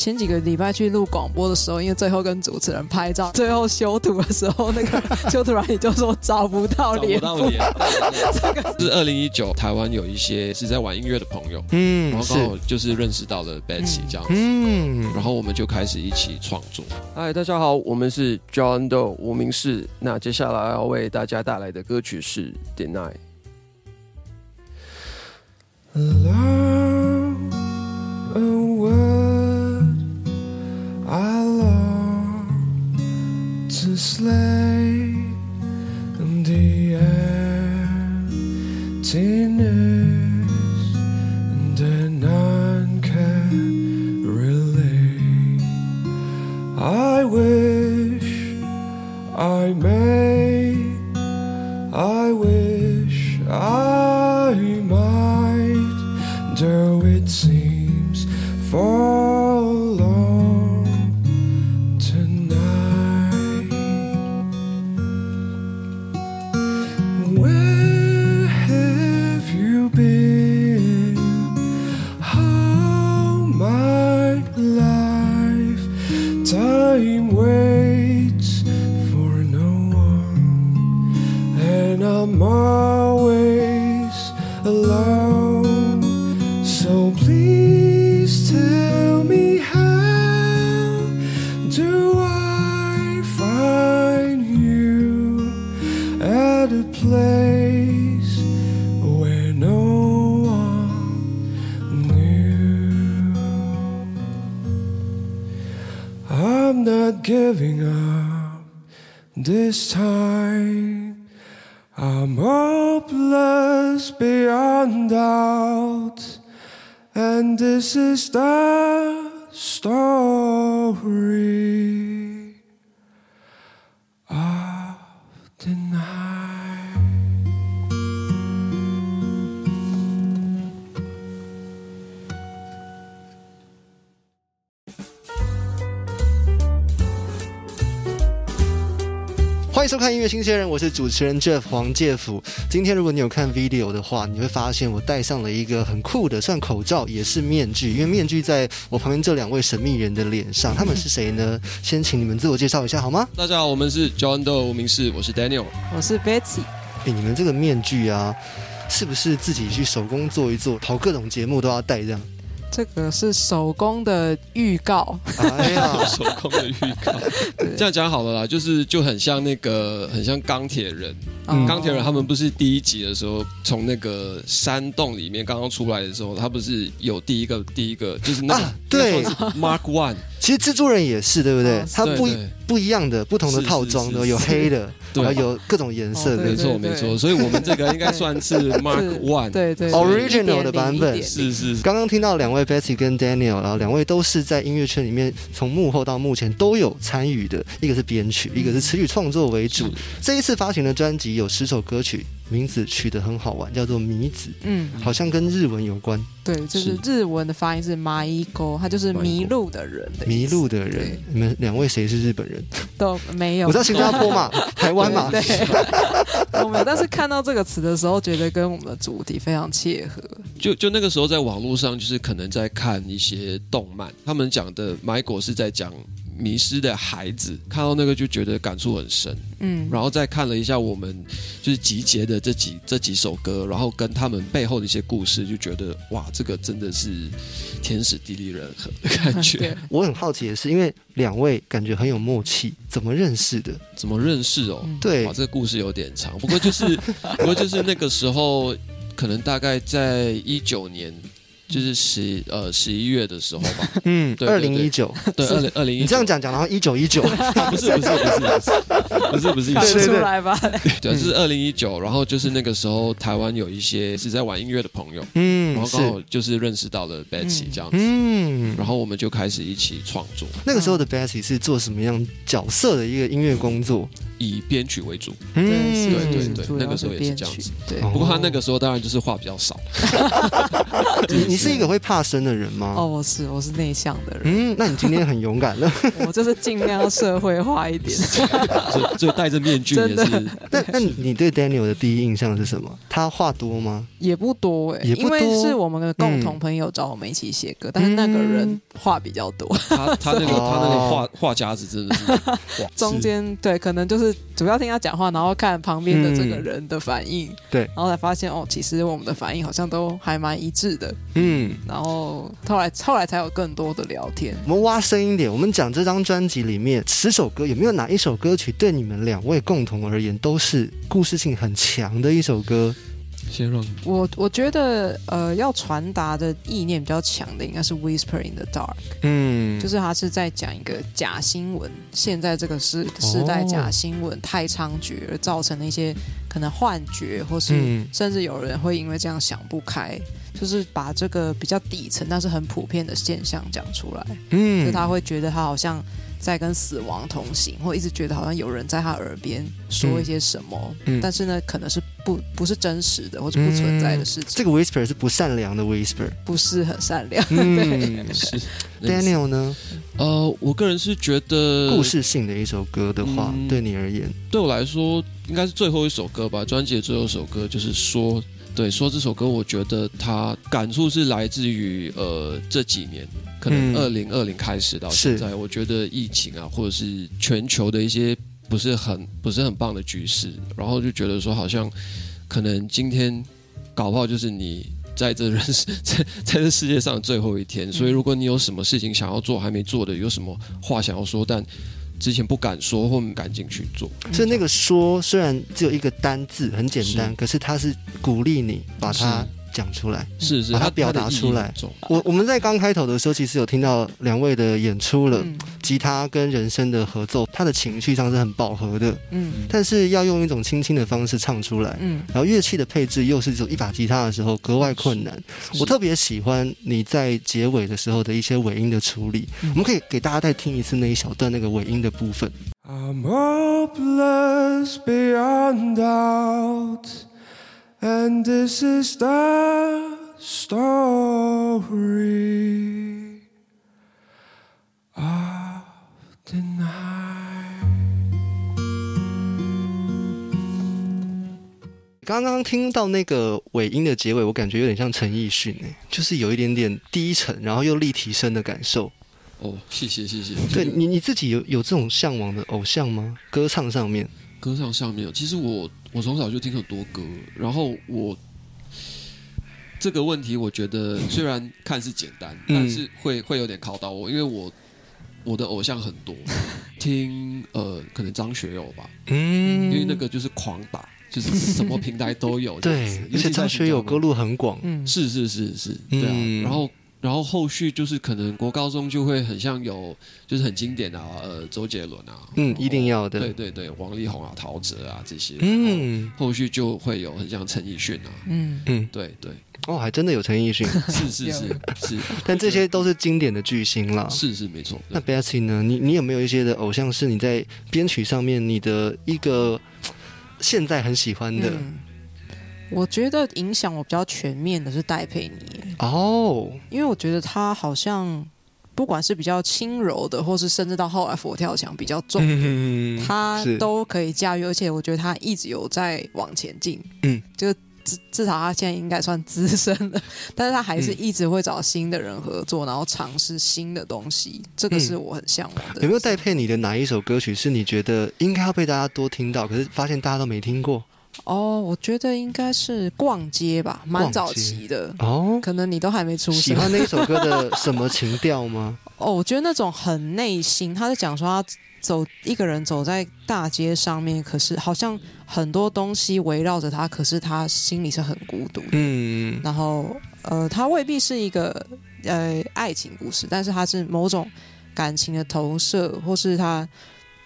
前几个礼拜去录广播的时候，因为最后跟主持人拍照，最后修图的时候，那个修图软体就说找不到找不脸部，到脸。这个是二零一九，台湾有一些是在玩音乐的朋友，嗯然嗯，后刚好就是认识到了 Betsy 这样子。嗯，然后我们就开始一起创作。嗨，大家好，我们是 John Doe 无名氏。那接下来要为大家带来的歌曲是《Deny》。Love sleigh in the air. tonight. Time waits for no one and I'm always this time. I'm hopeless beyond doubt, and this is the story of the night. 欢迎收看音乐新鲜人，我是主持人 Jeff 黄介甫。今天如果你有看 video 的话，你会发现我戴上了一个很酷的，算口罩也是面具，因为面具在我旁边这两位神秘人的脸上，他们是谁呢？先请你们自我介绍一下好吗？大家好，我们是 John Doe 无名氏，我是 Daniel。我是 Betsy，诶，你们这个面具啊，是不是自己去手工做一做，跑各种节目都要戴这样？这个是手工的预告，哎呀，手工的预告，这样讲好了啦，就是就很像那个，很像钢铁人。嗯钢铁人他们不是第一集的时候，从那个山洞里面刚刚出来的时候，他不是有第一个第一个，就是那个、啊对。Mark One，其实蜘蛛人也是，对不对？哦？它不不一样的，不同的套装的，是是有黑的，然后有各种颜色哦的。没。错没错，所以我们这个应该算是 Mark One，对对 Original 的版本。是是是刚刚听到两位 Betsy 跟 Daniel，然后两位都是在音乐圈里面从幕后到目前都有参与的，一个是编曲，一个是词曲创作为主。这一次发行的专辑有十首歌曲，名字取得很好玩，叫做《迷子嗯，》，好像跟日文有关，对，就是日文的发音是马伊沟，他就是迷路的人的迷路的人。你们两位谁是日本人？都没有，我知道新加坡嘛，台湾嘛。对，对都没有。但是看到这个词的时候，觉得跟我们的主题非常切合。就就那个时候在网络上，就是可能在看一些动漫，他们讲的买果是在讲迷失的孩子，看到那个就觉得感触很深。嗯，然后再看了一下我们就是集结的这几这几首歌，然后跟他们背后的一些故事，就觉得哇，这个真的是天时地利人和的感觉。我很好奇的是，因为两位感觉很有默契，怎么认识的？怎么认识哦？嗯对哇，这个故事有点长，不过就是不过就是那个时候，可能大概在一九年。就是十呃十一月的时候吧，嗯，对二零一九，对，二零二零一，你这样讲讲，然后一九一九，不是不是不是不是不是不看出来吧？对，这是二零一九，然后就是那个时候台湾有一些是在玩音乐的朋友，嗯然嗯，后刚好，就是认识到了 Betsy 这样子，嗯，然后我们就开始一起创作。那个时候的 Betsy 是做什么样角色的一个音乐工作？以编曲为主。嗯对，对对那个时候也是这样子，对。哦不过他那个时候当然就是话比较少，你你是一个会怕生的人吗？哦，我是我是内向的人，嗯，那你今天很勇敢了。我就是尽量要社会化一点。所以所以戴着面具也是那那你你对 Daniel 的第一印象是什么？他话多吗？也不多哎、也不多因为是我们的共同朋友找我们一起写歌，但是那个人话比较多，他他那个哦他那个话话匣子真的是哇中间对可能就是主要听他讲话，然后看旁边的这个人的反应，对然后才发现哦，其实我们的反应好像都还蛮一致的，嗯，然后后来后来才有更多的聊天。我们挖深一点，我们讲这张专辑里面十首歌，有没有哪一首歌曲对你们两位共同而言都是故事性很强的一首歌？先让我我觉得呃，要传达的意念比较强的应该是《Whisper in the Dark》。嗯，就是他是在讲一个假新闻，现在这个时时代假新闻太猖獗，而造成的一些可能幻觉，或是嗯。甚至有人会因为这样想不开，就是把这个比较底层但是很普遍的现象讲出来，嗯。就他会觉得他好像在跟死亡同行，或一直觉得好像有人在他耳边说一些什么，嗯。但是呢，可能是不不是真实的，或者不存在的事情，这个 whisper 是不善良的 whisper。不是很善良。嗯是，Daniel 呢？呃，我个人是觉得故事性的一首歌的话，嗯对你而言，对我来说应该是最后一首歌吧，专辑的最后一首歌就是说。对，说这首歌，我觉得它感触是来自于呃这几年，可能嗯二零二零开始到现在，我觉得疫情啊，或者是全球的一些不是很不是很棒的局势，然后就觉得说好像可能今天搞不好就是你在这人世 在在这世界上最后一天，所以如果你有什么事情想要做还没做的，有什么话想要说，但之前不敢说或不敢进去做，所以那个说虽然只有一个单字，很简单，是。可是它是鼓励你把它讲出来。是是，把它表达出来我我们在刚开头的时候，其实有听到两位的演出了，嗯吉他跟人声的合奏，他的情绪上是很饱和的，嗯但是要用一种轻轻的方式唱出来。嗯，然后乐器的配置又是只有一把吉他的时候格外困难。我特别喜欢你在结尾的时候的一些尾音的处理，嗯我们可以给大家再听一次那一小段那个尾音的部分。I'm hopeless beyond doubt, and this is the story of the night. 刚刚听到那个尾音的结尾，我感觉有点像陈奕迅诶，就是有一点点低沉，然后又立体声的感受。哦，谢谢谢谢。对你你自己有有这种向往的偶像吗？歌唱上面，歌唱上面，其实我我从小就听很多歌，然后我这个问题，我觉得虽然看似简单，嗯。但是会会有点考到我，因为我我的偶像很多，听呃可能张学友吧，嗯。因为那个就是狂打，就是什么平台都有这样子，对，尤其在而且张学友歌路很广，嗯，是是是是，对啊，嗯。然后。然后后续就是可能国高中就会很像有，就是很经典的啊，呃，周杰伦啊，嗯，一定要的，对对对，王力宏啊、陶喆啊这些，嗯后续就会有很像陈奕迅啊，嗯，嗯，对对，哦，还真的有陈奕迅，是是是是 但这些都是经典的巨星啦。是是没错。那 Betsy 呢？你你有没有一些的偶像是你在编曲上面你的一个现在很喜欢的？嗯我觉得影响我比较全面的是戴佩妮，哦，因为我觉得她好像不管是比较轻柔的，或是甚至到后来佛跳墙比较重，嗯她是都可以驾驭，而且我觉得她一直有在往前进。嗯，就至至少她现在应该算资深了，但是她还是嗯一直会找新的人合作，然后尝试新的东西，这个是嗯我很向往的。有没有戴佩妮的哪一首歌曲是你觉得应该要被大家多听到，可是发现大家都没听过？哦，我觉得应该是逛街吧，蛮早期的。哦，可能你都还没出喜欢那一首歌的什么情调吗？哦，我觉得那种很内心，他在讲说他走一个人走在大街上面，可是好像很多东西围绕着他，可是他心里是很孤独的。嗯然后呃，他未必是一个呃爱情故事，但是他是某种感情的投射，或是他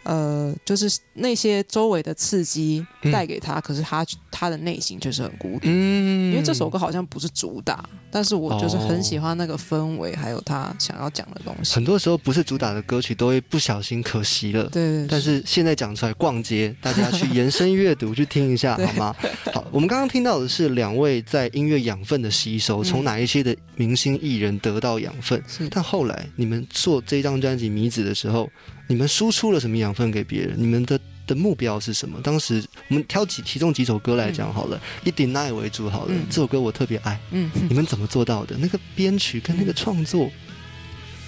呃，就是那些周围的刺激嗯带给他，可是他他的内心就是很孤独。嗯因为这首歌好像不是主打，但是我就是很喜欢那个氛围，还有他想要讲的东西。很多时候不是主打的歌曲都会不小心可惜了。对对，但是现在讲出来，逛街大家去延伸阅读去听一下 好吗？好，我们刚刚听到的是两位在音乐养分的吸收，嗯从哪一些的明星艺人得到养分。是但后来你们做这张专辑《米子》的时候，你们输出了什么养分给别人？你们的的目标是什么？当时我们挑几其中几首歌来讲好了，以 Deny 为主好了。嗯这首歌我特别爱，嗯，你们怎么做到的？那个编曲跟那个创作，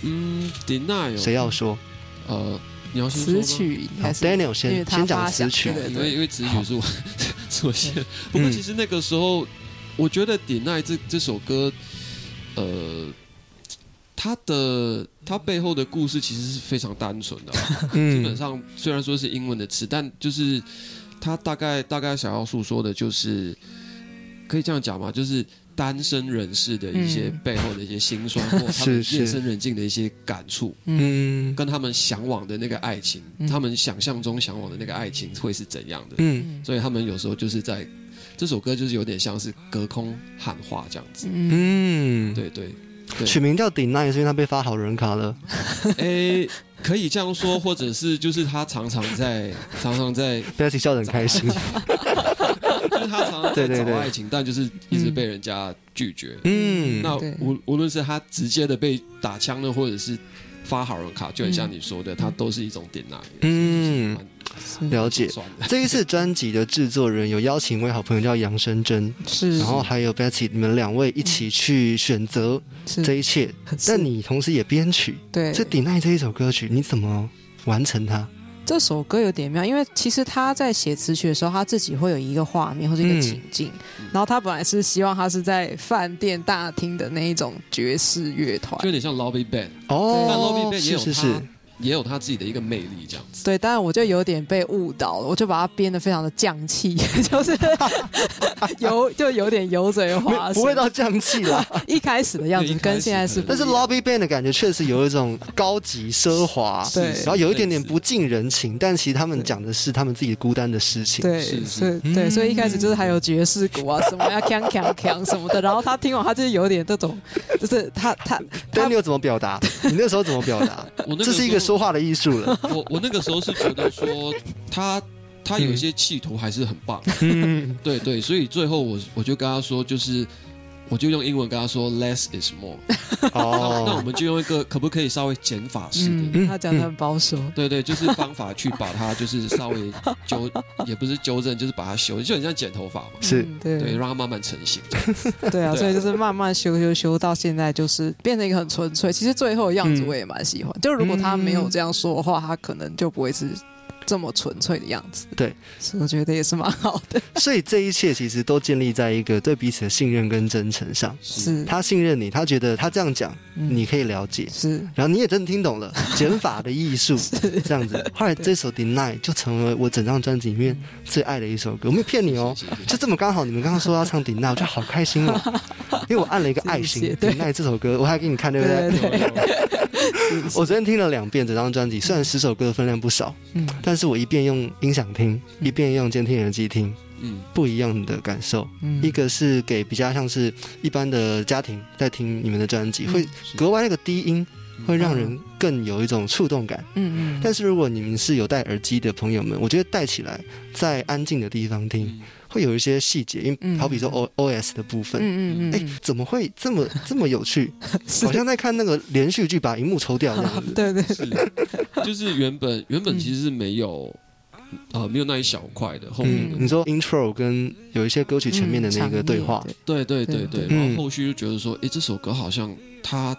嗯，Deny 谁要说？呃，你要先词曲应好该是，Daniel 先先讲词曲。对对因为因为词曲是我 是我先，不过其实那个时候，我觉得《点奈》这这首歌，呃，它的他背后的故事其实是非常单纯的啊、基本嗯上虽然说是英文的词，但就是他大概大概想要诉说的就是，可以这样讲吗？就是单身人士的一些嗯。背后的一些辛酸，或 他们夜深人静的一些感触。嗯。跟他们向往的那个爱情，嗯。他们想象中向往的那个爱情会是怎样的？嗯。所以他们有时候就是在这首歌就是有点像是隔空喊话这样子。嗯。对，对取名叫 Deny 是因为他被发好人卡了。诶，可以这样说，或者是就是他常常在 常常在笑得很开心。就是他常常在对对对找爱情，但就是一直被人家拒绝。嗯，那无无论是他直接的被打枪了，或者是发好人卡，就很像你说的，它都是一种点拿。嗯，了解。这一次专辑的制作人有邀请一位好朋友叫杨生珍，是，然后还有 Betty，你们两位一起去选择这一切。是但你同时也编曲，对这 Deny 这一首歌曲，你怎么完成它？这首歌有点妙，因为其实他在写词曲的时候，他自己会有一个画面或者一个情境，然后他本来是希望他是在饭店大厅的那一种爵士乐团。就，有点像 lobby band，但哦，lobby band 也有是是是。他，也有他自己的一个魅力，这样子。对，当然我就有点被误导了，我就把它编的非常的降气，就是 油就有点油嘴滑舌，不会到降气啦。一开始的样子跟现在是但是 Lobby Band 的感觉确实有一种高级奢华，对然后有一点点不近人情，但其实他们讲的是他们自己孤单的事情。对，是是所以对，所以一开始就是还有爵士鼓啊，什么要锵锵锵什么的，然后他听完他就是有点这种，就是他他他但你有怎么表达？你那时候怎么表达？我那个这是一个说话的艺术了。我我那个时候是觉得说他他有一些企图还是很棒，嗯，对对，所以最后我我就跟他说，就是我就用英文跟他说 less is more，、那那我哦，们就用一个可不可以稍微减法式的。嗯，他讲的很保守，对对，就是方法去把它，就是稍微纠，也不是纠正，就是把它修，就很像剪头发嘛，是。嗯对。对，让它慢慢成型。对啊，所以就是慢慢修修修到现在，就是变成一个很纯粹。其实最后的样子我也蛮喜欢，就如果他没有这样说的话，他可能就不会是这么纯粹的样子。对，是我觉得也是蛮好的。所以这一切其实都建立在一个对彼此的信任跟真诚上。是，他信任你，他觉得他这样讲嗯。你可以了解，是。然后你也真的听懂了 减法的艺术，这样子。后来这首《Deny》就成为我整张专辑里面最爱的一首歌。我没有骗你哦，就这么刚好，你们刚刚说要唱《Deny》，我觉得好开心哦，因为我按了一个爱心《Deny》这首歌，我还给你看，对不对？我昨天听了两遍整张专辑，虽然十首歌的分量不少，嗯但是我一遍用音响听，一遍用监听耳机听，嗯，不一样的感受。嗯。一个是给比较像是一般的家庭在听你们的专辑，嗯会格外那个低音会让人更有一种触动感。嗯嗯，但是如果你们是有戴耳机的朋友们，我觉得戴起来在安静的地方听，嗯会有一些细节，因为嗯。好比说 O O S 的部分。哎、嗯嗯嗯，怎么会这么这么有趣？好像在看那个连续剧，把荧幕抽掉那样子。对对。是，就是原本原本其实是没有，呃，没有那一小块的后面嗯，你说 intro 跟有一些歌曲前面的那个对话，嗯对对。对对。然后后续就觉得说，诶，这首歌好像它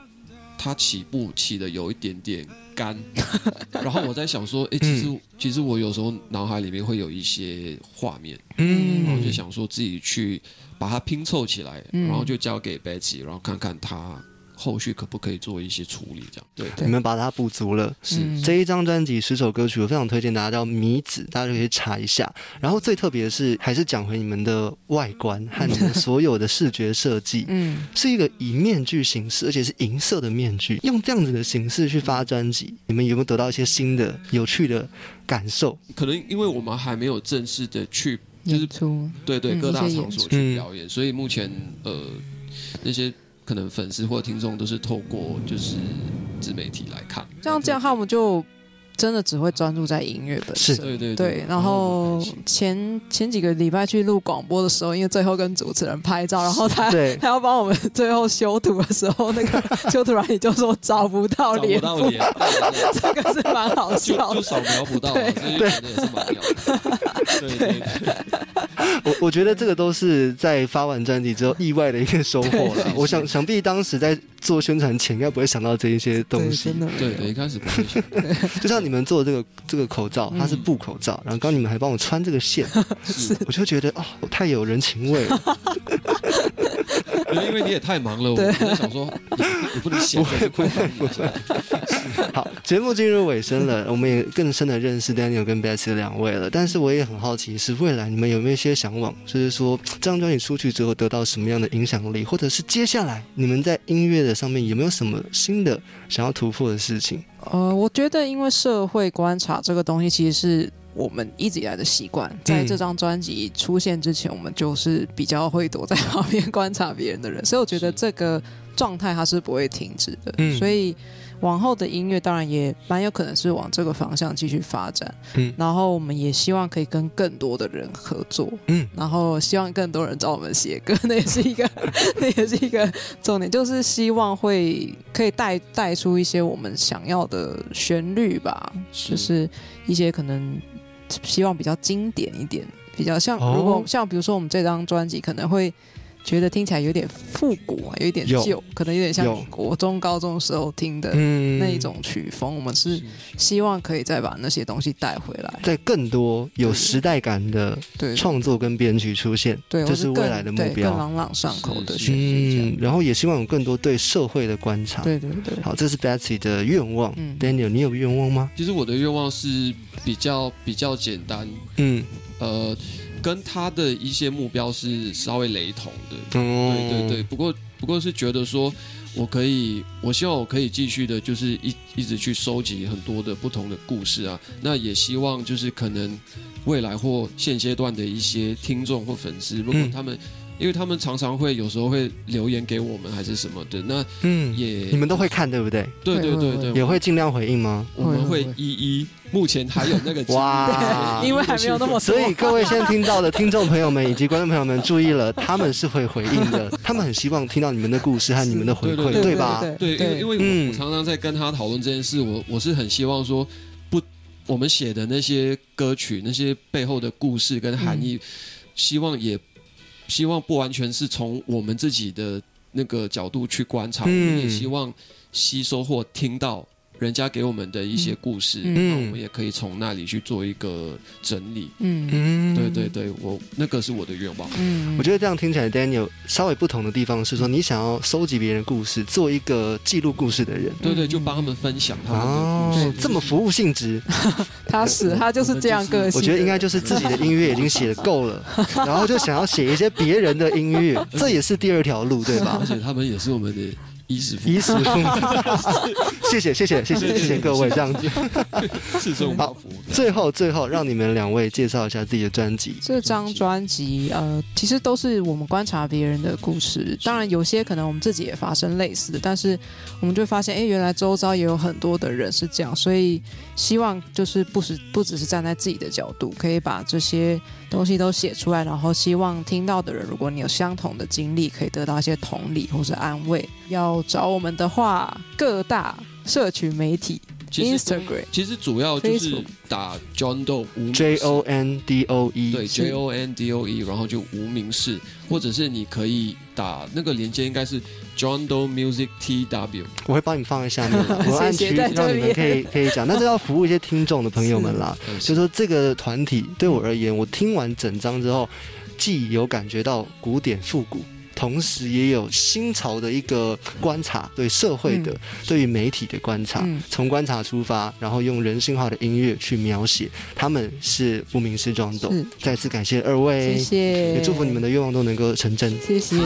它起步起的有一点点干，然后我在想说，诶，其实、其实我有时候脑海里面会有一些画面，嗯。然后就想说自己去把它拼凑起来，嗯。然后就交给 Betsy，然后看看她后续可不可以做一些处理，这样对。你们把它补足了。是嗯这一张专辑十首歌曲，我非常推荐大家叫《米子》，大家就可以查一下。然后最特别的是，还是讲回你们的外观和你们所有的视觉设计，嗯，是一个以面具形式，而且是银色的面具，用这样子的形式去发专辑，你们有没有得到一些新的、有趣的感受？可能因为我们还没有正式的去，就是出，对对嗯各大场所去表演，所以目前呃那些可能粉丝或听众都是透过就是自媒体来看。这样这样，他们就真的只会专注在音乐本是。身。对对。对，然后前前几个礼拜去录广播的时候，因为最后跟主持人拍照，然后他对。他要帮我们最后修图的时候，那个 修图软体就说找不到找不脸部，到脸，这个是蛮好笑的。就就扫描不到。对。对。对，我我觉得这个都是在发完专辑之后意外的一个收获了。我想想必当时在做宣传前，应该不会想到这一些东，西。真。的。对对，一开始不会想，就像你们做的这个这个口罩，它是嗯布口罩，然后刚刚你们还帮我穿这个线，我就觉得哦，太有人情味了。因为你也太忙了，我在想说，你你不能闲着 是快放一下。好，节目进入尾声了，我们也更深的认识 Daniel 跟 Betsy 两位了。但是我也很好奇，是未来你们有没有一些向往，就是说这张专辑出去之后得到什么样的影响力，或者是接下来你们在音乐的上面有没有什么新的想要突破的事情？呃，我觉得因为社会观察这个东西，其实是我们一直以来的习惯。在这张专辑出现之前，我们就是比较会躲在旁边观察别人的人，所以我觉得这个状态它是不会停止的。嗯所以往后的音乐当然也蛮有可能是往这个方向继续发展。嗯然后我们也希望可以跟更多的人合作。嗯，然后希望更多人找我们写歌，那也是一个，那也是一个重点，就是希望会可以带带出一些我们想要的旋律吧，就是一些可能希望比较经典一点，比较像哦如果像比如说我们这张专辑可能会。觉得听起来有点复古啊，有一点旧，可能有点像国中、高中时候听的嗯那一种曲风。我们是希望可以再把那些东西带回来，在更多有时代感的对创作跟编曲出现，对，这是未来的目标更标。朗朗上口的是旋律。嗯，然后也希望有更多对社会的观察。对对对，好，这是 Betsy 的愿望。嗯 Daniel，你有愿望吗？其实我的愿望是比较比较简单，嗯，呃，跟他的一些目标是稍微雷同的。哦，对对对，不过不过是觉得说，我可以，我希望我可以继续的，就是一一直去收集很多的不同的故事啊。那也希望就是可能未来或现阶段的一些听众或粉丝，如果嗯他们，因为他们常常会有时候会留言给我们还是什么的，那嗯，也你们都会看对不对？对对对对，也会尽量回应吗？我们会一一，目前还有那个哇。因为还没有那么所以各位现在听到的听众朋友们以及观众朋友们注意了，他们是会回应的，他们很希望听到你们的故事和你们的回馈，对对吧？对，因为因为我常常在跟他讨论这件事，我我是很希望说，不，我们写的那些歌曲，那些背后的故事跟含义，希望也希望不完全是从我们自己的那个角度去观察，嗯我们也希望吸收或听到。人家给我们的一些故事，嗯那我们也可以从那里去做一个整理。嗯嗯对对。对，我那个是我的愿望。嗯我觉得这样听起来，Daniel 稍微不同的地方是说，你想要收集别人的故事，做一个记录故事的人。对对，就帮他们分享他们的故事哦，，这么服务性质，他是 他就是这样个性。我觉得应该就是自己的音乐已经写的够了，然后就想要写一些别人的音乐，这也是第二条路，对吧而？且他们也是我们的衣食父衣食父母，谢谢谢谢谢谢谢谢各位，这样子。是这种包袱。最后最后，让你们两位介绍一下自己的专辑。这张专辑，呃，其实都是我们观察别人的故事。当然，有些可能我们自己也发生类似的，但是我们就发现，哎，原来周遭也有很多的人是这样。所以，希望就是不是不只是站在自己的角度，可以把这些东西都写出来，然后希望听到的人，如果你有相同的经历，可以得到一些同理或是安慰。要找我们的话，各大社群媒体其，Instagram。其实主要就是打 John Doe 无名氏 J O N D O E，对 J O N D O E，然后就无名氏，或者是你可以打那个连接应该是 John Doe Music T W。我会帮你放在下面 我按区，让你们可以 可以讲。那这要服务一些听众的朋友们啦，呃就说这个团体对我而言，我听完整张之后，既有感觉到古典复古，同时也有新潮的一个观察，对社会的、对于媒体的观察，嗯从观察出发，然后用人性化的音乐去描写，他们是无名氏装斗。再次感谢二位，谢谢，也祝福你们的愿望都能够成真。谢谢。